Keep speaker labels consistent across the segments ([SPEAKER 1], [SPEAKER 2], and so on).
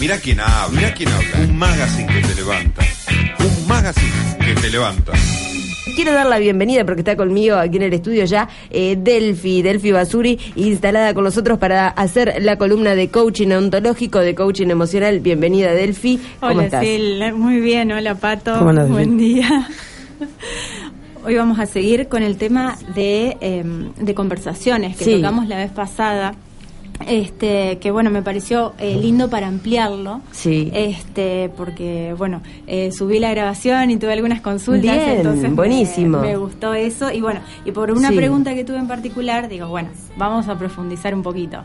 [SPEAKER 1] Mira quién habla, mira quién habla. Un magazine que te levanta. Un magazine que te levanta.
[SPEAKER 2] Quiero dar la bienvenida porque está conmigo aquí en el estudio ya eh, Delphi, Delphi Basuri, instalada con nosotros para hacer la columna de coaching ontológico, de coaching emocional. Bienvenida Delphi. ¿Cómo
[SPEAKER 3] hola,
[SPEAKER 2] estás?
[SPEAKER 3] Sil. Muy bien, hola Pato.
[SPEAKER 2] ¿Cómo andás,
[SPEAKER 3] Buen día. Hoy vamos a seguir con el tema de, eh, de conversaciones que
[SPEAKER 2] Sí.
[SPEAKER 3] tocamos la vez pasada. Este, que bueno, me pareció eh, lindo para ampliarlo.
[SPEAKER 2] Sí.
[SPEAKER 3] Este, porque bueno, eh, subí la grabación y tuve algunas consultas.
[SPEAKER 2] Bien,
[SPEAKER 3] entonces me-
[SPEAKER 2] buenísimo.
[SPEAKER 3] Me, gustó eso. Y bueno, y por una
[SPEAKER 2] Sí.
[SPEAKER 3] pregunta que tuve en particular, digo, bueno, vamos a profundizar un poquito.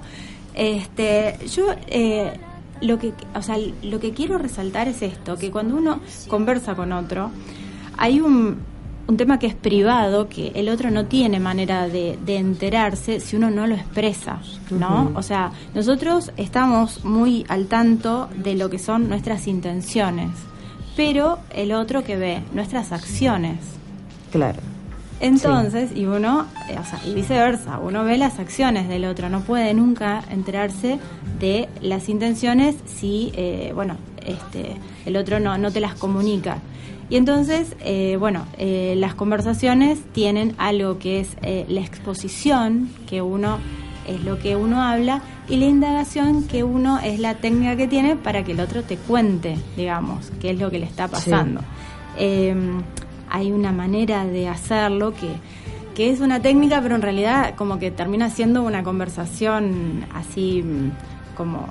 [SPEAKER 3] Este, yo eh, lo que, o sea, lo que quiero resaltar es esto, que cuando uno conversa con otro, hay un, un tema que es privado, que el otro no tiene manera de, de enterarse si uno no lo expresa, ¿no? O sea, nosotros estamos muy al tanto de lo que son nuestras intenciones, pero el otro que ve nuestras acciones.
[SPEAKER 2] Claro.
[SPEAKER 3] Entonces, y uno, eh, o sea, y viceversa, uno ve las acciones del otro, no puede nunca enterarse de las intenciones si, eh, bueno, este, el otro no, no te las comunica. Y entonces, eh, bueno, eh, las conversaciones tienen algo que es eh, la exposición, que uno es lo que uno habla, y la indagación, que uno es la técnica que tiene para que el otro te cuente, digamos, qué es lo que le está pasando. Eh, hay una manera de hacerlo que, que es una técnica, pero en realidad como que termina siendo una conversación así mm, como,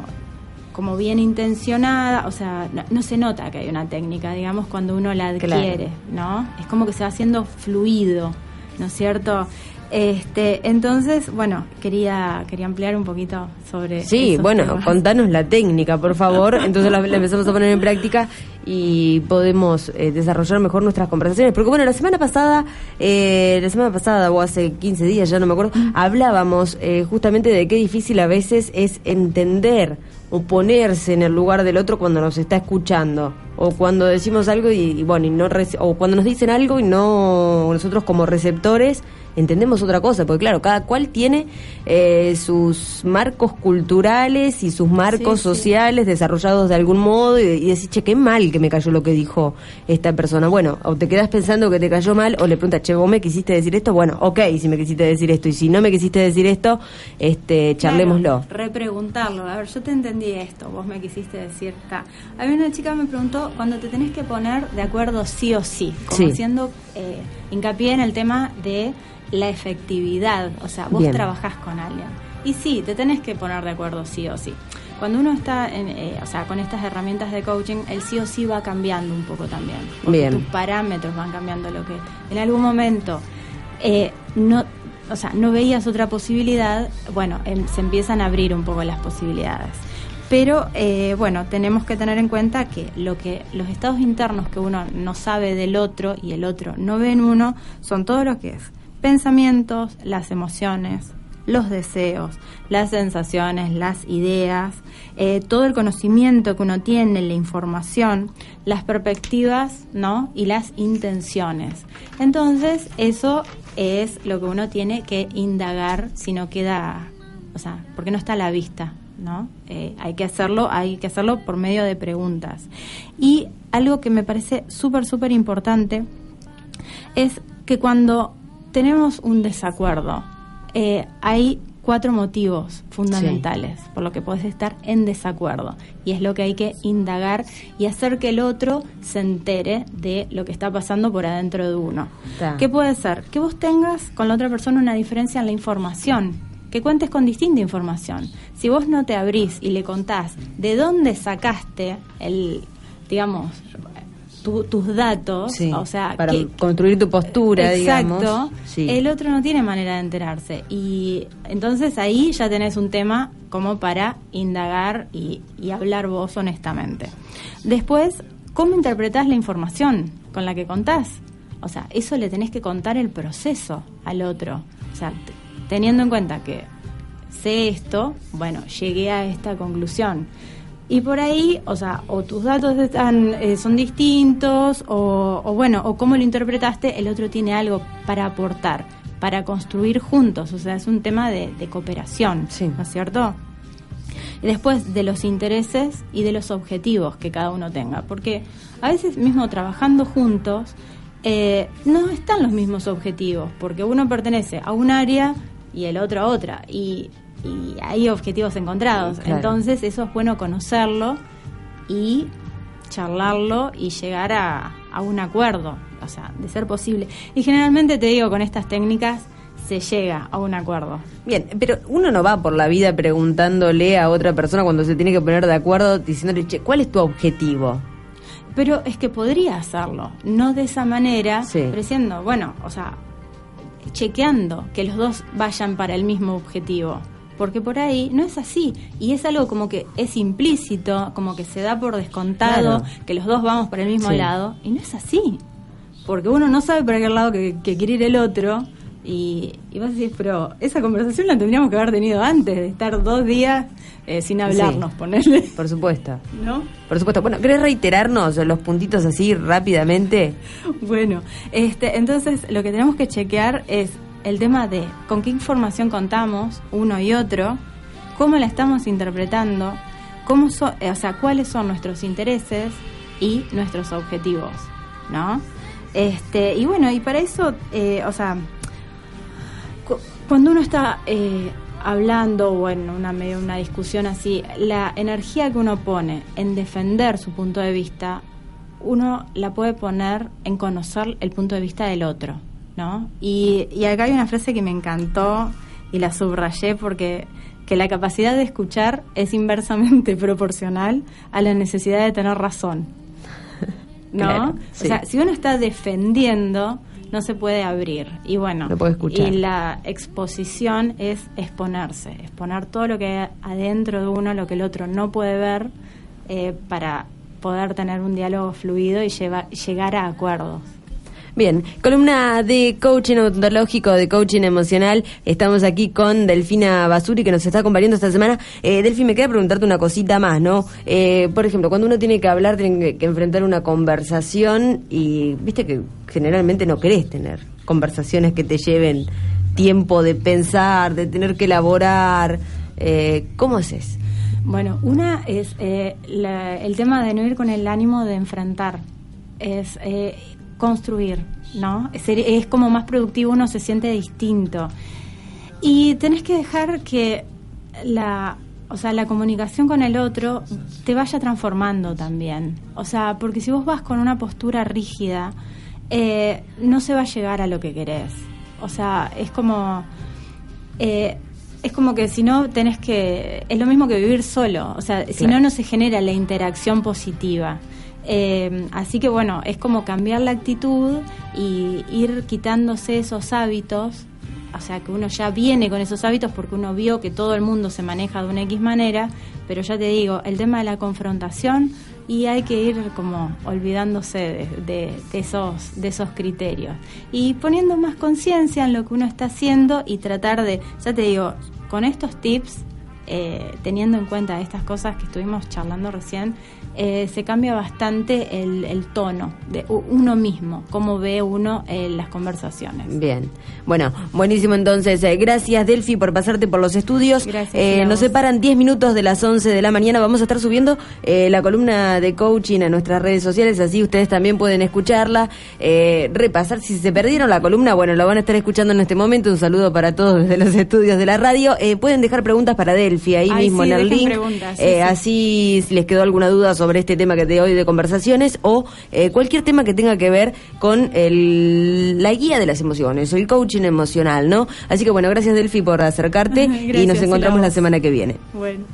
[SPEAKER 3] como bien intencionada, o sea, no, no se nota que hay una técnica, digamos, cuando uno la adquiere, ¿no? Es como que se va haciendo fluido, ¿no es cierto? Este, entonces, bueno, quería quería ampliar un poquito sobre
[SPEAKER 2] Sí, bueno,
[SPEAKER 3] temas.
[SPEAKER 2] contanos la técnica, por favor. Entonces la, la empezamos a poner en práctica y podemos eh, desarrollar mejor nuestras conversaciones. Porque bueno, la semana pasada, eh, la semana pasada o hace 15 días, ya no me acuerdo, hablábamos eh, justamente de qué difícil a veces es entender o ponerse en el lugar del otro cuando nos está escuchando o cuando decimos algo y, y bueno y no o cuando nos dicen algo y no nosotros como receptores entendemos otra cosa porque claro cada cual tiene eh, sus marcos culturales y sus marcos
[SPEAKER 3] Sí, sí.
[SPEAKER 2] sociales desarrollados de algún modo y, y decís che qué mal que me cayó lo que dijo esta persona bueno o te quedas pensando que te cayó mal o le preguntas che vos me quisiste decir esto bueno ok si me quisiste decir esto y si no me quisiste decir esto este charlémoslo
[SPEAKER 3] Claro, repreguntarlo. A ver, yo te entendí esto, vos me quisiste decir ta. A mí una chica me preguntó cuando te tenés que poner de acuerdo sí o sí, como
[SPEAKER 2] Sí.
[SPEAKER 3] haciendo eh, hincapié en el tema de la efectividad. O sea, vos
[SPEAKER 2] Bien.
[SPEAKER 3] trabajás con alguien. Y sí, te tenés que poner de acuerdo sí o sí. Cuando uno está, en, eh, o sea, con estas herramientas de coaching, el sí o sí va cambiando un poco también.
[SPEAKER 2] Bien.
[SPEAKER 3] tus parámetros van cambiando lo que en algún momento eh, no o sea no veías otra posibilidad bueno em- se empiezan a abrir un poco las posibilidades pero eh, bueno tenemos que tener en cuenta que lo que los estados internos que uno no sabe del otro y el otro no ve en uno son todo lo que es pensamientos las emociones los deseos, las sensaciones, las ideas, eh, todo el conocimiento que uno tiene, la información, las perspectivas, ¿no? Y las intenciones. Entonces, eso es lo que uno tiene que indagar si no queda, o sea, porque no está a la vista, ¿no? Eh, hay que hacerlo, hay que hacerlo por medio de preguntas. Y algo que me parece súper, súper importante es que cuando tenemos un desacuerdo, eh, hay cuatro motivos fundamentales por lo que puedes estar en desacuerdo. Y es lo que hay que indagar y hacer que el otro se entere de lo que está pasando por adentro de uno.
[SPEAKER 2] Ta.
[SPEAKER 3] ¿Qué puede ser? Que vos tengas con la otra persona una diferencia en la información. Que cuentes con distinta información. Si vos no te abrís y le contás de dónde sacaste el, digamos, tu- tus datos,
[SPEAKER 2] Sí,
[SPEAKER 3] o sea,
[SPEAKER 2] para
[SPEAKER 3] que-
[SPEAKER 2] construir tu postura
[SPEAKER 3] Exacto.
[SPEAKER 2] digamos Sí.
[SPEAKER 3] El otro no tiene manera de enterarse. Y entonces ahí ya tenés un tema como para indagar y, y hablar vos honestamente. Después, ¿cómo interpretás la información con la que contás? O sea, eso le tenés que contar el proceso al otro. O sea, teniendo en cuenta que sé esto, bueno, llegué a esta conclusión. Y por ahí, o sea, o tus datos están, eh, son distintos, o, o bueno, o cómo lo interpretaste, el otro tiene algo para aportar, para construir juntos. O sea, es un tema de, de cooperación,
[SPEAKER 2] Sí.
[SPEAKER 3] ¿no es cierto? Y después de los intereses y de los objetivos que cada uno tenga. Porque a veces mismo trabajando juntos, eh, no están los mismos objetivos, porque uno pertenece a un área y el otro a otra. Y, y hay objetivos encontrados.
[SPEAKER 2] Claro.
[SPEAKER 3] Entonces eso es bueno conocerlo y charlarlo y llegar a, a un acuerdo, o sea, de ser posible. Y generalmente te digo, con estas técnicas se llega a un acuerdo.
[SPEAKER 2] Bien, pero uno no va por la vida preguntándole a otra persona cuando se tiene que poner de acuerdo, diciéndole, che, ¿cuál es tu objetivo?
[SPEAKER 3] Pero es que podría hacerlo, no de esa manera,
[SPEAKER 2] Sí.
[SPEAKER 3] pero diciendo, bueno, o sea, chequeando que los dos vayan para el mismo objetivo. Porque por ahí no es así. Y es algo como que es implícito, como que se da por descontado,
[SPEAKER 2] Claro.
[SPEAKER 3] que los dos vamos para el mismo
[SPEAKER 2] Sí.
[SPEAKER 3] lado. Y no es así. Porque uno no sabe para qué lado que, que quiere ir el otro. Y, y vas a decir, pero esa conversación la tendríamos que haber tenido antes, de estar dos días eh, sin hablarnos,
[SPEAKER 2] Sí.
[SPEAKER 3] ponerle.
[SPEAKER 2] Por supuesto.
[SPEAKER 3] ¿No?
[SPEAKER 2] Por supuesto. Bueno, ¿querés reiterarnos los puntitos así rápidamente?
[SPEAKER 3] Bueno, este, entonces lo que tenemos que chequear es el tema de con qué información contamos uno y otro, cómo la estamos interpretando, cómo so- eh, o sea, cuáles son nuestros intereses y nuestros objetivos, ¿no? Este, y bueno, y para eso, eh, o sea, cu- cuando uno está eh, hablando o en una medio una discusión así, la energía que uno pone en defender su punto de vista, uno la puede poner en conocer el punto de vista del otro, ¿no? Y, y acá hay una frase que me encantó y la subrayé porque que la capacidad de escuchar es inversamente proporcional a la necesidad de tener razón. ¿No?
[SPEAKER 2] Claro, sí.
[SPEAKER 3] O sea, si uno está defendiendo, no se puede abrir. Y bueno, y la exposición es exponerse, exponer todo lo que hay adentro de uno, lo que el otro no puede ver, eh, para poder tener un diálogo fluido y lleva- llegar a acuerdos.
[SPEAKER 2] Bien, columna de coaching ontológico, de coaching emocional. Estamos aquí con Delfina Basuri, que nos está acompañando esta semana. Eh, me queda preguntarte una cosita más, ¿no? Eh, por ejemplo, cuando uno tiene que hablar, tiene que, que enfrentar una conversación y viste que generalmente no querés tener conversaciones que te lleven tiempo de pensar, de tener que elaborar. Eh, ¿Cómo haces?
[SPEAKER 3] Bueno, una es eh, la- el tema de no ir con el ánimo de enfrentar, es eh, construir, ¿no? Es, es como más productivo, uno se siente distinto. Y tenés que dejar que la, o sea, la comunicación con el otro te vaya transformando también. O sea, porque si vos vas con una postura rígida, eh, no se va a llegar a lo que querés. O sea, es como... eh, es como que si no tenés que... Es lo mismo que vivir solo. O sea, si
[SPEAKER 2] Claro.
[SPEAKER 3] no, no se genera la interacción positiva. Eh, así que bueno, es como cambiar la actitud y ir quitándose esos hábitos. O sea, que uno ya viene con esos hábitos porque uno vio que todo el mundo se maneja de una X manera. Pero ya te digo, el tema de la confrontación y hay que ir como olvidándose de, esos de esos criterios y poniendo más conciencia en lo que uno está haciendo y tratar de ya te digo con estos tips eh, teniendo en cuenta estas cosas que estuvimos charlando recién, eh, se cambia bastante el, el tono de uno mismo, cómo ve uno eh, las conversaciones.
[SPEAKER 2] Bien. Bueno, buenísimo entonces. Eh, gracias, Delfi, por pasarte por los estudios.
[SPEAKER 3] Gracias,
[SPEAKER 2] Eh, nos separan 10 minutos de las 11 de la mañana. Vamos a estar subiendo eh, la columna de coaching a nuestras redes sociales, así ustedes también pueden escucharla, eh, repasar. Si se perdieron la columna, bueno, lo van a estar escuchando en este momento. Un saludo para todos desde los estudios de la radio. Pueden dejar preguntas para Delfi ahí
[SPEAKER 3] Ay,
[SPEAKER 2] mismo
[SPEAKER 3] sí,
[SPEAKER 2] en el link.
[SPEAKER 3] preguntas, sí, sí.
[SPEAKER 2] Así, si les quedó alguna duda sobre este tema que de hoy de conversaciones o eh, cualquier tema que tenga que ver con el, la guía de las emociones o el coaching emocional, ¿no? Así que bueno, gracias Delphi por acercarte y
[SPEAKER 3] Gracias,
[SPEAKER 2] nos
[SPEAKER 3] y
[SPEAKER 2] encontramos la semana que viene.
[SPEAKER 3] Bueno.